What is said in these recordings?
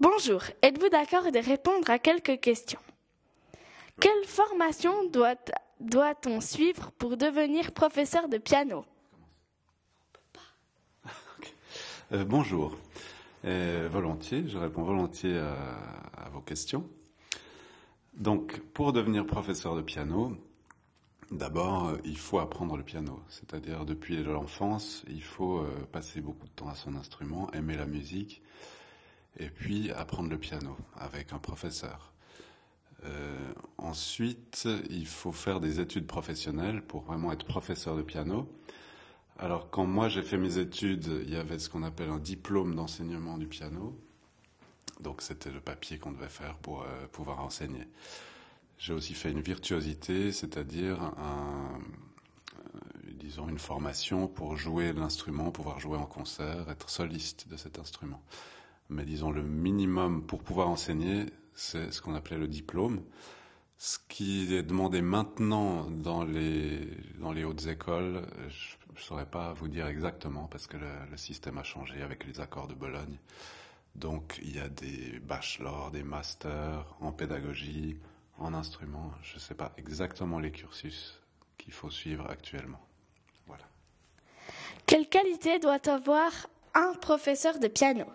Bonjour, êtes-vous d'accord de répondre à quelques questions? Quelle formation doit, doit-on suivre pour devenir professeur de piano? Euh, bonjour. Euh, volontiers, je réponds volontiers à, vos questions. Donc, pour devenir professeur de piano, d'abord, euh, il faut apprendre le piano. C'est-à-dire, depuis l'enfance, il faut passer beaucoup de temps à son instrument, aimer la musique, et puis apprendre le piano avec un professeur. Euh, ensuite, il faut faire des études professionnelles pour vraiment être professeur de piano. Alors, quand moi j'ai fait mes études, il y avait ce qu'on appelle un diplôme d'enseignement du piano. Donc, c'était le papier qu'on devait faire pour euh, pouvoir enseigner. J'ai aussi fait une virtuosité, c'est-à-dire euh, une formation pour jouer l'instrument, pouvoir jouer en concert, être soliste de cet instrument. Mais disons le minimum pour pouvoir enseigner, c'est ce qu'on appelait le diplôme. Ce qui est demandé maintenant dans les, dans les hautes écoles, je ne saurais pas vous dire exactement parce que le, le, système a changé avec les accords de Bologne. Donc il y a des bachelors, des masters en pédagogie, en instrument. Je ne sais pas exactement les cursus qu'il faut suivre actuellement. Voilà. Quelle qualité doit avoir un professeur de piano?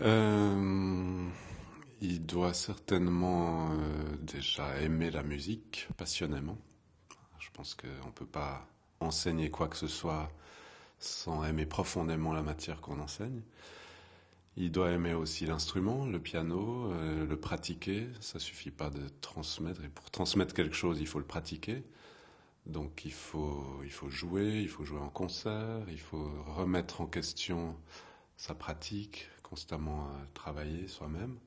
Euh, il doit certainement euh, déjà aimer la musique passionnément. Je pense qu'on ne peut pas enseigner quoi que ce soit sans aimer profondément la matière qu'on enseigne. Il doit aimer aussi l'instrument, le piano, euh, le pratiquer. Ça suffit pas de transmettre. Et pour transmettre quelque chose, il faut le pratiquer. Donc il faut jouer, il faut jouer en concert, il faut remettre en question sa pratique, constamment euh, travailler soi-même.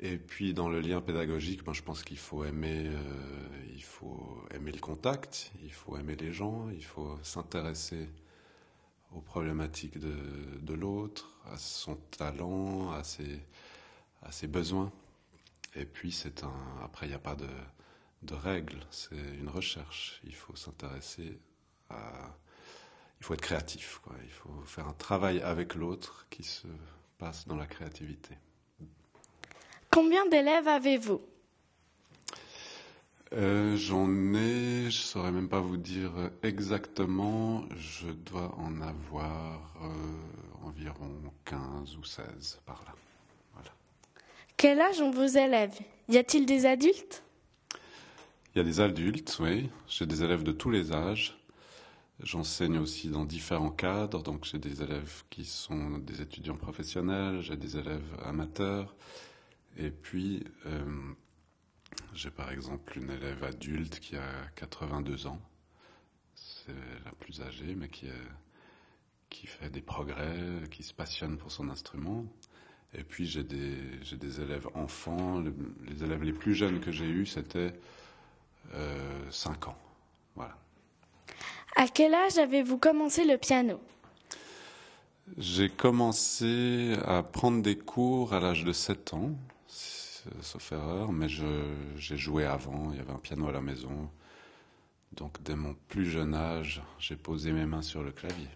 Et puis dans le lien pédagogique, ben, je pense qu'il faut aimer, euh, il faut aimer le contact, il faut aimer les gens, il faut s'intéresser aux problématiques de, de l'autre, à son talent, à ses, à ses besoins. Et puis c'est un, après il n'y a pas de, de règles, c'est une recherche. Il faut s'intéresser à, il faut être créatif, quoi. Il faut faire un travail avec l'autre qui se passe dans la créativité. Combien d'élèves avez-vous? Euh, J'en ai, je ne saurais même pas vous dire exactement, je dois en avoir euh, environ 15 ou 16 par là. Voilà. Quel âge ont vos élèves? Y a-t-il des adultes? Il y a des adultes, oui. J'ai des élèves de tous les âges. J'enseigne aussi dans différents cadres, donc j'ai des élèves qui sont des étudiants professionnels, j'ai des élèves amateurs, et puis euh, j'ai par exemple une élève adulte qui a 82 ans, c'est la plus âgée, mais qui, fait des progrès, qui se passionne pour son instrument. Et puis j'ai des, élèves enfants, les, élèves les plus jeunes que j'ai eus, c'était euh, 5 ans. Voilà. À quel âge avez-vous commencé le piano? J'ai commencé à prendre des cours à l'âge de 7 ans, sauf erreur, mais j'ai joué avant, il y avait un piano à la maison. Donc dès mon plus jeune âge, j'ai posé mes mains sur le clavier.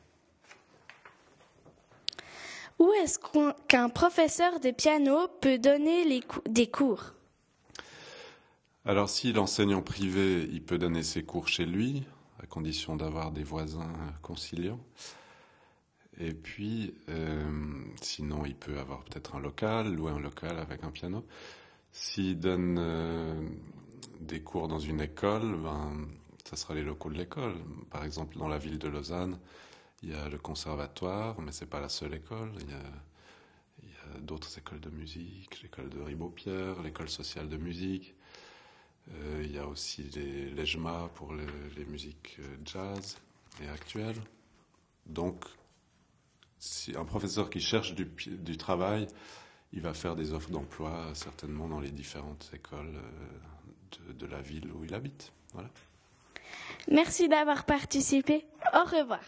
Où est-ce qu'un professeur de piano peut donner les cou des cours? Alors s'il enseigne en privé, il peut donner ses cours chez lui, à condition d'avoir des voisins conciliants. Et puis, euh, sinon, il peut avoir peut-être un local, louer un local avec un piano. S'il donne euh, des cours dans une école, ben, ça sera les locaux de l'école. Par exemple, dans la ville de Lausanne, il y a le conservatoire, mais c'est pas la seule école. Il y a, a d'autres écoles de musique, l'école de Ribaud-Pierre, l'école sociale de musique. Euh, il y a aussi les, les JMA pour les, musiques jazz et actuelles. Donc, si un professeur qui cherche du, travail, il va faire des offres d'emploi certainement dans les différentes écoles de, de la ville où il habite. Voilà. Merci d'avoir participé. Au revoir.